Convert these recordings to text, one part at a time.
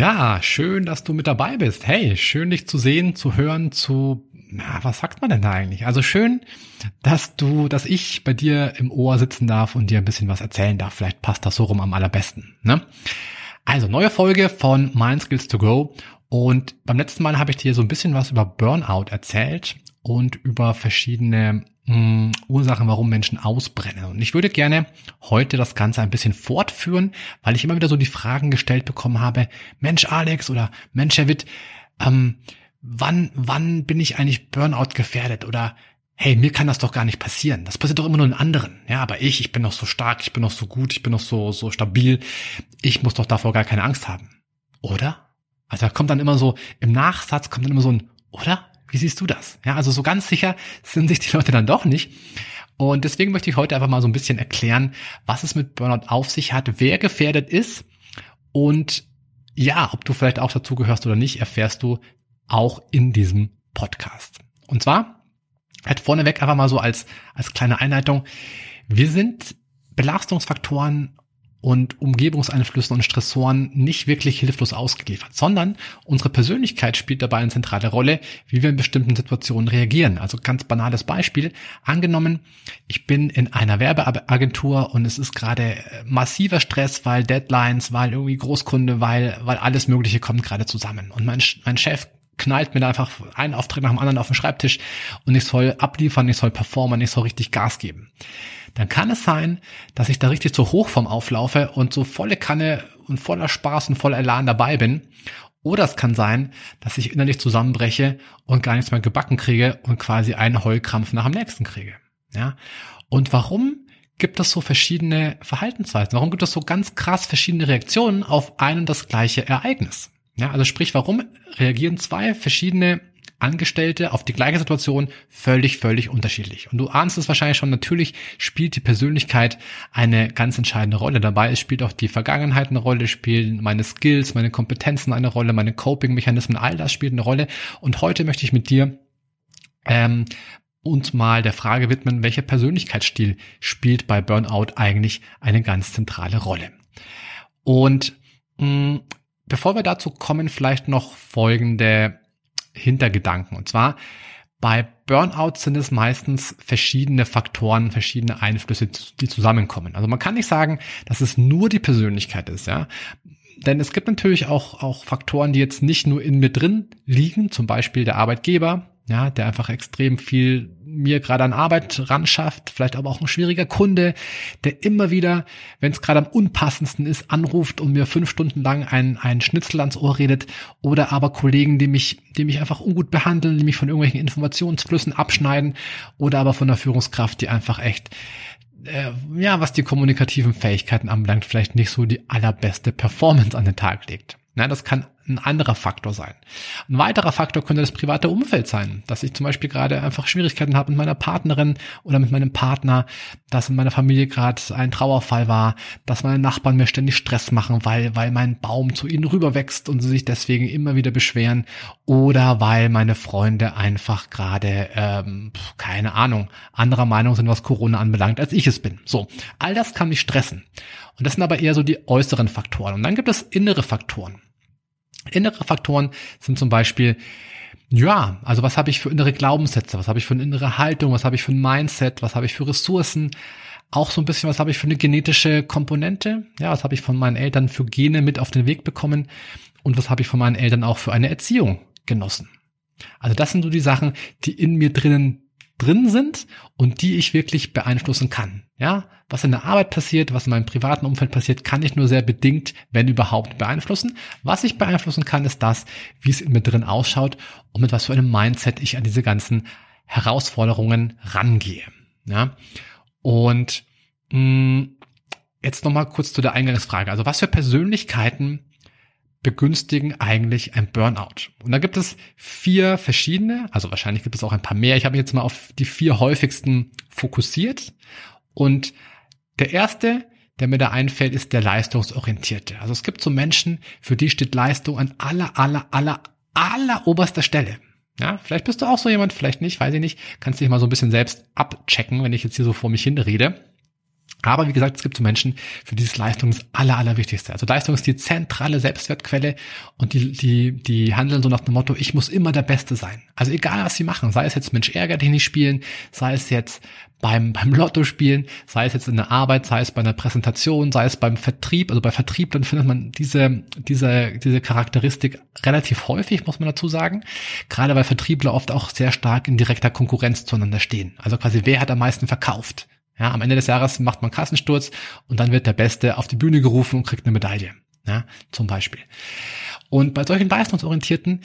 Ja, schön, dass du mit dabei bist. Hey, schön dich zu sehen, zu hören, zu, na, was sagt man denn da eigentlich? Also schön, dass du, dass ich bei dir im Ohr sitzen darf und dir ein bisschen was erzählen darf. Vielleicht passt das so rum am allerbesten, ne? Also, neue Folge von Mind Skills to Go. Und beim letzten Mal habe ich dir so ein bisschen was über Burnout erzählt und über verschiedene mh, hm, Ursachen, warum Menschen ausbrennen. Und ich würde gerne heute das Ganze ein bisschen fortführen, weil ich immer wieder so die Fragen gestellt bekommen habe, Mensch Alex oder Mensch Herr Witt, ähm, wann, wann bin ich eigentlich Burnout gefährdet? Oder hey, mir kann das doch gar nicht passieren. Das passiert doch immer nur in anderen. Ja, aber ich, ich bin noch so stark, ich bin noch so gut, ich bin noch so, so stabil. Ich muss doch davor gar keine Angst haben. Oder? Also da kommt dann immer so, im Nachsatz kommt dann immer so ein, oder? Wie siehst du das? Ja, also so ganz sicher sind sich die Leute dann doch nicht. Und deswegen möchte ich heute einfach mal so ein bisschen erklären, was es mit Burnout auf sich hat, wer gefährdet ist und ja, ob du vielleicht auch dazu gehörst oder nicht, erfährst du auch in diesem Podcast. Und zwar, halt vorneweg einfach mal so als, als kleine Einleitung. Wir sind Belastungsfaktoren und Umgebungseinflüssen und Stressoren nicht wirklich hilflos ausgeliefert, sondern unsere Persönlichkeit spielt dabei eine zentrale Rolle, wie wir in bestimmten Situationen reagieren. Also ganz banales Beispiel. Angenommen, ich bin in einer Werbeagentur und es ist gerade massiver Stress, weil Deadlines, weil irgendwie Großkunde, weil, weil alles Mögliche kommt gerade zusammen. Und mein, mein Chef knallt mir da einfach einen Auftrag nach dem anderen auf den Schreibtisch und ich soll abliefern, ich soll performen, ich soll richtig Gas geben dann kann es sein, dass ich da richtig zur Hochform auflaufe und so volle Kanne und voller Spaß und voller Elan dabei bin. Oder es kann sein, dass ich innerlich zusammenbreche und gar nichts mehr gebacken kriege und quasi einen Heulkrampf nach dem nächsten kriege. Ja. Und warum gibt es so verschiedene Verhaltensweisen? Warum gibt es so ganz krass verschiedene Reaktionen auf ein und das gleiche Ereignis? Ja, also sprich, warum reagieren zwei verschiedene Angestellte auf die gleiche Situation völlig, völlig unterschiedlich. Und du ahnst es wahrscheinlich schon, natürlich spielt die Persönlichkeit eine ganz entscheidende Rolle dabei. Es spielt auch die Vergangenheit eine Rolle, spielen meine Skills, meine Kompetenzen eine Rolle, meine Coping-Mechanismen, all das spielt eine Rolle. Und heute möchte ich mit dir ähm, uns mal der Frage widmen, welcher Persönlichkeitsstil spielt bei Burnout eigentlich eine ganz zentrale Rolle. Und mh, bevor wir dazu kommen, vielleicht noch folgende Hintergedanken. Und zwar bei Burnout sind es meistens verschiedene Faktoren, verschiedene Einflüsse, die zusammenkommen. Also man kann nicht sagen, dass es nur die Persönlichkeit ist, ja. Denn es gibt natürlich auch, auch Faktoren, die jetzt nicht nur in mir drin liegen, zum Beispiel der Arbeitgeber, ja, der einfach extrem viel mir gerade an Arbeit ran vielleicht aber auch ein schwieriger Kunde, der immer wieder, wenn es gerade am unpassendsten ist, anruft und mir fünf Stunden lang ein, ein Schnitzel ans Ohr redet oder aber Kollegen, die mich, die mich einfach ungut behandeln, die mich von irgendwelchen Informationsflüssen abschneiden oder aber von der Führungskraft, die einfach echt äh, ja, was die kommunikativen Fähigkeiten anbelangt, vielleicht nicht so die allerbeste Performance an den Tag legt. Na, das kann ein anderer Faktor sein. Ein weiterer Faktor könnte das private Umfeld sein, dass ich zum Beispiel gerade einfach Schwierigkeiten habe mit meiner Partnerin oder mit meinem Partner, dass in meiner Familie gerade ein Trauerfall war, dass meine Nachbarn mir ständig Stress machen, weil, weil mein Baum zu ihnen rüberwächst und sie sich deswegen immer wieder beschweren oder weil meine Freunde einfach gerade, ähm, keine Ahnung, anderer Meinung sind, was Corona anbelangt, als ich es bin. So, all das kann mich stressen. Und das sind aber eher so die äußeren Faktoren. Und dann gibt es innere Faktoren. Innere Faktoren sind zum Beispiel, ja, also was habe ich für innere Glaubenssätze, was habe ich für eine innere Haltung, was habe ich für ein Mindset, was habe ich für Ressourcen, auch so ein bisschen, was habe ich für eine genetische Komponente, ja, was habe ich von meinen Eltern für Gene mit auf den Weg bekommen? Und was habe ich von meinen Eltern auch für eine Erziehung genossen. Also das sind so die Sachen, die in mir drinnen drin sind und die ich wirklich beeinflussen kann. Ja, was in der Arbeit passiert, was in meinem privaten Umfeld passiert, kann ich nur sehr bedingt, wenn überhaupt, beeinflussen. Was ich beeinflussen kann, ist das, wie es in mir drin ausschaut und mit was für einem Mindset ich an diese ganzen Herausforderungen rangehe. Ja, und mh, mm, jetzt nochmal kurz zu der Eingangsfrage. Also was für Persönlichkeiten begünstigen eigentlich ein Burnout? Und da gibt es vier verschiedene, also wahrscheinlich gibt es auch ein paar mehr. Ich habe mich jetzt mal auf die vier häufigsten fokussiert. Und der erste, der mir da einfällt, ist der leistungsorientierte. Also es gibt so Menschen, für die steht Leistung an aller, aller, aller, aller oberster Stelle. Ja, vielleicht bist du auch so jemand, vielleicht nicht, weiß ich nicht. Kannst dich mal so ein bisschen selbst abchecken, wenn ich jetzt hier so vor mich hin rede. Aber wie gesagt, es gibt so Menschen, für die ist Leistung das Aller, Allerwichtigste. Also Leistung ist die zentrale Selbstwertquelle und die, die, die handeln so nach dem Motto, ich muss immer der Beste sein. Also egal, was sie machen, sei es jetzt Mensch ärger dich nicht spielen, sei es jetzt beim, beim Lotto spielen, sei es jetzt in der Arbeit, sei es bei einer Präsentation, sei es beim Vertrieb. Also bei Vertrieb, dann findet man diese, diese, diese Charakteristik relativ häufig, muss man dazu sagen. Gerade weil Vertriebler oft auch sehr stark in direkter Konkurrenz zueinander stehen. Also quasi, wer hat am meisten verkauft? Ja, am Ende des Jahres macht man Kassensturz und dann wird der Beste auf die Bühne gerufen und kriegt eine Medaille. Ja, zum Beispiel. Und bei solchen leistungsorientierten,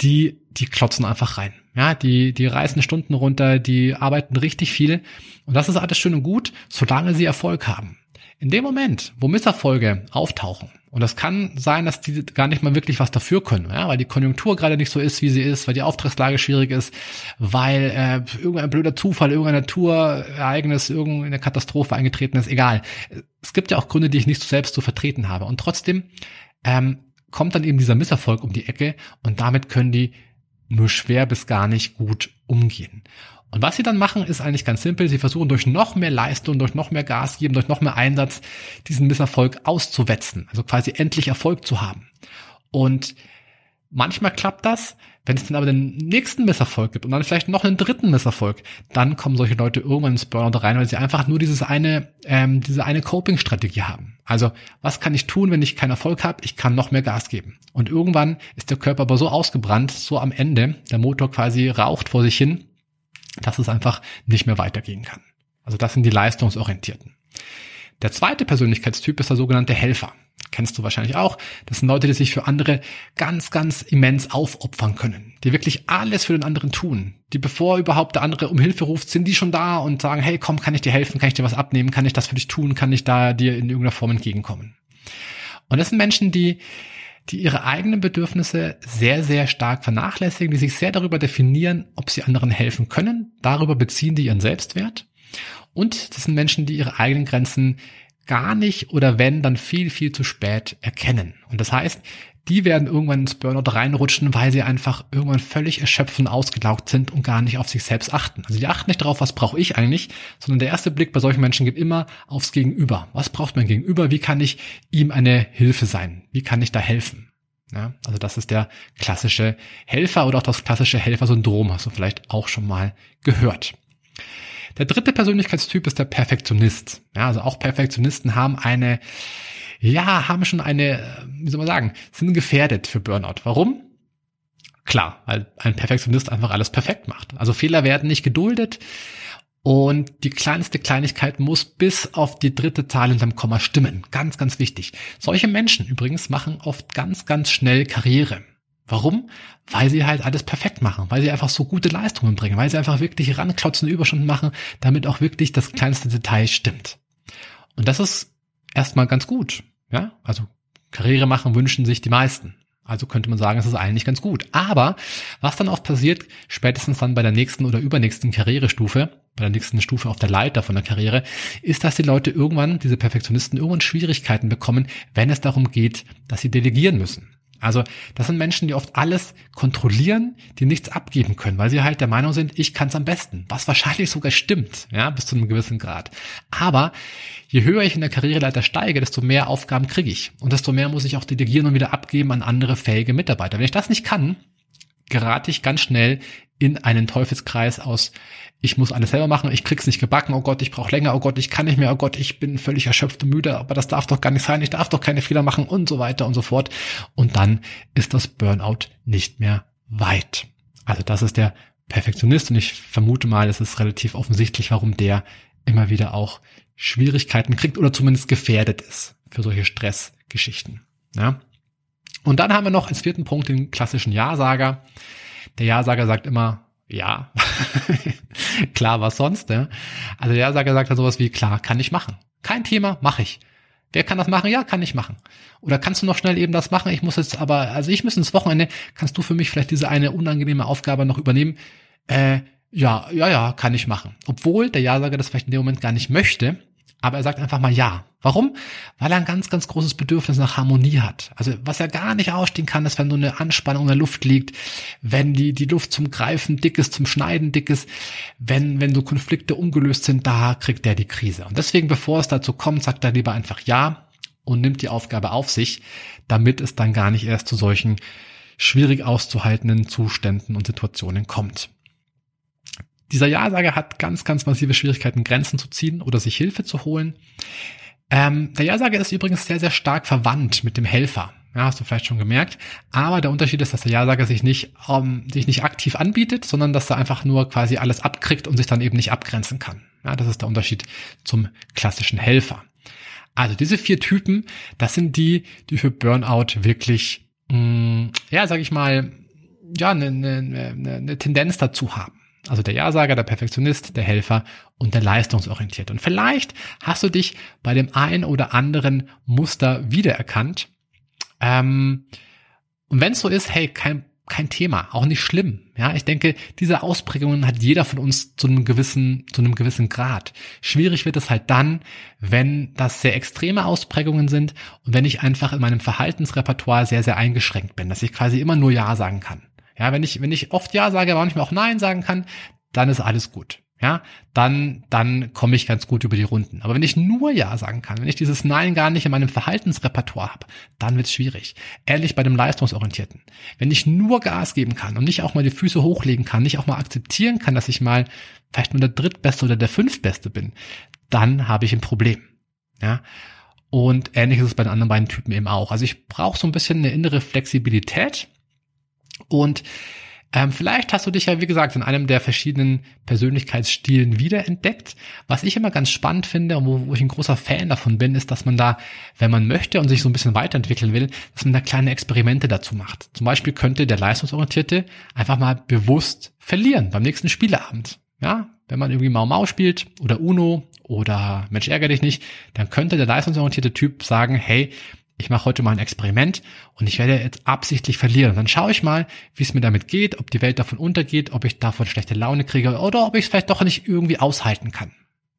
die, die klotzen einfach rein. Ja, die, die reißen Stunden runter, die arbeiten richtig viel. Und das ist alles schön und gut, solange sie Erfolg haben. In dem Moment, wo Misserfolge auftauchen, und das kann sein, dass die gar nicht mal wirklich was dafür können, ja, weil die Konjunktur gerade nicht so ist, wie sie ist, weil die Auftragslage schwierig ist, weil äh, irgendein blöder Zufall, irgendein Naturereignis, irgendeine Katastrophe eingetreten ist, egal. Es gibt ja auch Gründe, die ich nicht selbst zu vertreten habe. Und trotzdem ähm, kommt dann eben dieser Misserfolg um die Ecke und damit können die nur schwer bis gar nicht gut umgehen. Und was sie dann machen, ist eigentlich ganz simpel. Sie versuchen durch noch mehr Leistung, durch noch mehr Gas geben, durch noch mehr Einsatz diesen Misserfolg auszuwetzen. Also quasi endlich Erfolg zu haben. Und manchmal klappt das. Wenn es dann aber den nächsten Misserfolg gibt und dann vielleicht noch einen dritten Misserfolg, dann kommen solche Leute irgendwann ins Burnout rein, weil sie einfach nur dieses eine, ähm, diese eine Coping-Strategie haben. Also, was kann ich tun, wenn ich keinen Erfolg habe? Ich kann noch mehr Gas geben. Und irgendwann ist der Körper aber so ausgebrannt, so am Ende, der Motor quasi raucht vor sich hin, dass es einfach nicht mehr weitergehen kann. Also das sind die Leistungsorientierten. Der zweite Persönlichkeitstyp ist der sogenannte Helfer. Kennst du wahrscheinlich auch. Das sind Leute, die sich für andere ganz, ganz immens aufopfern können. Die wirklich alles für den anderen tun. Die bevor überhaupt der andere um Hilfe ruft, sind die schon da und sagen, hey, komm, kann ich dir helfen? Kann ich dir was abnehmen? Kann ich das für dich tun? Kann ich da dir in irgendeiner Form entgegenkommen? Und das sind Menschen, die die ihre eigenen Bedürfnisse sehr, sehr stark vernachlässigen, die sich sehr darüber definieren, ob sie anderen helfen können. Darüber beziehen die ihren Selbstwert. Und das sind Menschen, die ihre eigenen Grenzen gar nicht oder wenn, dann viel, viel zu spät erkennen. Und das heißt, die werden irgendwann ins Burnout reinrutschen, weil sie einfach irgendwann völlig erschöpft und ausgelaugt sind und gar nicht auf sich selbst achten. Also die achten nicht darauf, was brauche ich eigentlich, sondern der erste Blick bei solchen Menschen geht immer aufs Gegenüber. Was braucht mein Gegenüber? Wie kann ich ihm eine Hilfe sein? Wie kann ich da helfen? Ja, also das ist der klassische Helfer oder auch das klassische Helfersyndrom, hast du vielleicht auch schon mal gehört. Der dritte Persönlichkeitstyp ist der Perfektionist. Ja, also auch Perfektionisten haben eine ja, haben schon eine, wie soll man sagen, sind gefährdet für Burnout. Warum? Klar, weil ein Perfektionist einfach alles perfekt macht. Also Fehler werden nicht geduldet und die kleinste Kleinigkeit muss bis auf die dritte Zahl hinterm Komma stimmen. Ganz, ganz wichtig. Solche Menschen übrigens machen oft ganz, ganz schnell Karriere. Warum? Weil sie halt alles perfekt machen, weil sie einfach so gute Leistungen bringen, weil sie einfach wirklich ranklotzen, Überstunden machen, damit auch wirklich das kleinste Detail stimmt. Und das ist erstmal ganz gut. Ja, also Karriere machen wünschen sich die meisten. Also könnte man sagen, es ist eigentlich ganz gut. Aber was dann oft passiert, spätestens dann bei der nächsten oder übernächsten Karrierestufe, bei der nächsten Stufe auf der Leiter von der Karriere, ist, dass die Leute irgendwann, diese Perfektionisten, irgendwann Schwierigkeiten bekommen, wenn es darum geht, dass sie delegieren müssen. Also das sind Menschen, die oft alles kontrollieren, die nichts abgeben können, weil sie halt der Meinung sind, ich kann es am besten, was wahrscheinlich sogar stimmt, ja, bis zu einem gewissen Grad. Aber je höher ich in der Karriereleiter steige, desto mehr Aufgaben kriege ich und desto mehr muss ich auch delegieren und wieder abgeben an andere fähige Mitarbeiter. Wenn ich das nicht kann, gerate ich ganz schnell in einen Teufelskreis aus, ich muss alles selber machen, ich krieg's nicht gebacken, oh Gott, ich brauche länger, oh Gott, ich kann nicht mehr, oh Gott, ich bin völlig erschöpft und müde, aber das darf doch gar nicht sein, ich darf doch keine Fehler machen und so weiter und so fort. Und dann ist das Burnout nicht mehr weit. Also das ist der Perfektionist und ich vermute mal, es ist relativ offensichtlich, warum der immer wieder auch Schwierigkeiten kriegt oder zumindest gefährdet ist für solche Stressgeschichten. Ja. Und dann haben wir noch als vierten Punkt den klassischen Ja-Sager. Der Ja-Sager sagt immer, ja, klar, was sonst, ja. Also der Ja-Sager sagt dann sowas wie, klar, kann ich machen. Kein Thema, mache ich. Wer kann das machen? Ja, kann ich machen. Oder kannst du noch schnell eben das machen? Ich muss jetzt aber, also ich muss ins Wochenende, kannst du für mich vielleicht diese eine unangenehme Aufgabe noch übernehmen? Äh, ja, ja, ja, kann ich machen. Obwohl der Ja-Sager das vielleicht in dem Moment gar nicht möchte, aber er sagt einfach mal ja. Warum? Weil er ein ganz, ganz großes Bedürfnis nach Harmonie hat. Also was er gar nicht ausstehen kann, ist, wenn so eine Anspannung in der Luft liegt, wenn die, die Luft zum Greifen dick ist, zum Schneiden dick ist, wenn, wenn so Konflikte ungelöst sind, da kriegt er die Krise. Und deswegen, bevor es dazu kommt, sagt er lieber einfach ja und nimmt die Aufgabe auf sich, damit es dann gar nicht erst zu solchen schwierig auszuhaltenden Zuständen und Situationen kommt. Dieser Ja-Sager hat ganz, ganz massive Schwierigkeiten, Grenzen zu ziehen oder sich Hilfe zu holen. Ähm, der Ja-Sager ist übrigens sehr, sehr stark verwandt mit dem Helfer. Ja, hast du vielleicht schon gemerkt. Aber der Unterschied ist, dass der Ja-Sager sich nicht, ähm, sich nicht aktiv anbietet, sondern dass er einfach nur quasi alles abkriegt und sich dann eben nicht abgrenzen kann. Ja, das ist der Unterschied zum klassischen Helfer. Also diese vier Typen, das sind die, die für Burnout wirklich, mh, mm, ja, sag ich mal, ja, eine, eine, eine, eine Tendenz dazu haben. Also der Ja-Sager, der Perfektionist, der Helfer und der Leistungsorientierte. Und vielleicht hast du dich bei dem ein oder anderen Muster wiedererkannt. Ähm, und wenn es so ist, hey, kein, kein Thema, auch nicht schlimm. Ja, ich denke, diese Ausprägungen hat jeder von uns zu einem gewissen, zu einem gewissen Grad. Schwierig wird es halt dann, wenn das sehr extreme Ausprägungen sind und wenn ich einfach in meinem Verhaltensrepertoire sehr, sehr eingeschränkt bin, dass ich quasi immer nur Ja sagen kann. Ja, wenn ich, wenn ich oft Ja sage, aber manchmal auch Nein sagen kann, dann ist alles gut. Ja, dann, dann komme ich ganz gut über die Runden. Aber wenn ich nur Ja sagen kann, wenn ich dieses Nein gar nicht in meinem Verhaltensrepertoire habe, dann wird's schwierig. Ähnlich bei dem Leistungsorientierten. Wenn ich nur Gas geben kann und nicht auch mal die Füße hochlegen kann, nicht auch mal akzeptieren kann, dass ich mal vielleicht nur der Drittbeste oder der Fünftbeste bin, dann habe ich ein Problem. Ja. Und ähnlich ist es bei den anderen beiden Typen eben auch. Also ich brauche so ein bisschen eine innere Flexibilität und ähm, vielleicht hast du dich ja, wie gesagt, in einem der verschiedenen Persönlichkeitsstilen wiederentdeckt. Was ich immer ganz spannend finde und wo, wo ich ein großer Fan davon bin, ist, dass man da, wenn man möchte und sich so ein bisschen weiterentwickeln will, dass man da kleine Experimente dazu macht. Zum Beispiel könnte der Leistungsorientierte einfach mal bewusst verlieren beim nächsten Spieleabend. Ja, wenn man irgendwie Mau Mau spielt oder Uno oder Mensch ärger dich nicht, dann könnte der leistungsorientierte Typ sagen, hey, ich mache heute mal ein Experiment und ich werde jetzt absichtlich verlieren. Dann schaue ich mal, wie es mir damit geht, ob die Welt davon untergeht, ob ich davon schlechte Laune kriege oder ob ich es vielleicht doch nicht irgendwie aushalten kann.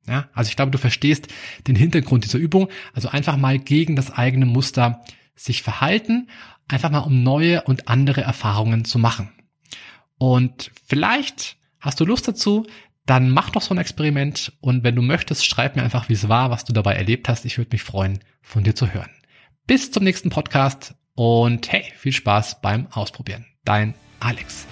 Ja, also ich glaube, du verstehst den Hintergrund dieser Übung. Also einfach mal gegen das eigene Muster sich verhalten, einfach mal um neue und andere Erfahrungen zu machen. Und vielleicht hast du Lust dazu, dann mach doch so ein Experiment und wenn du möchtest, schreib mir einfach, wie es war, was du dabei erlebt hast. Ich würde mich freuen, von dir zu hören. Bis zum nächsten Podcast und hey, viel Spaß beim Ausprobieren. Dein Alex.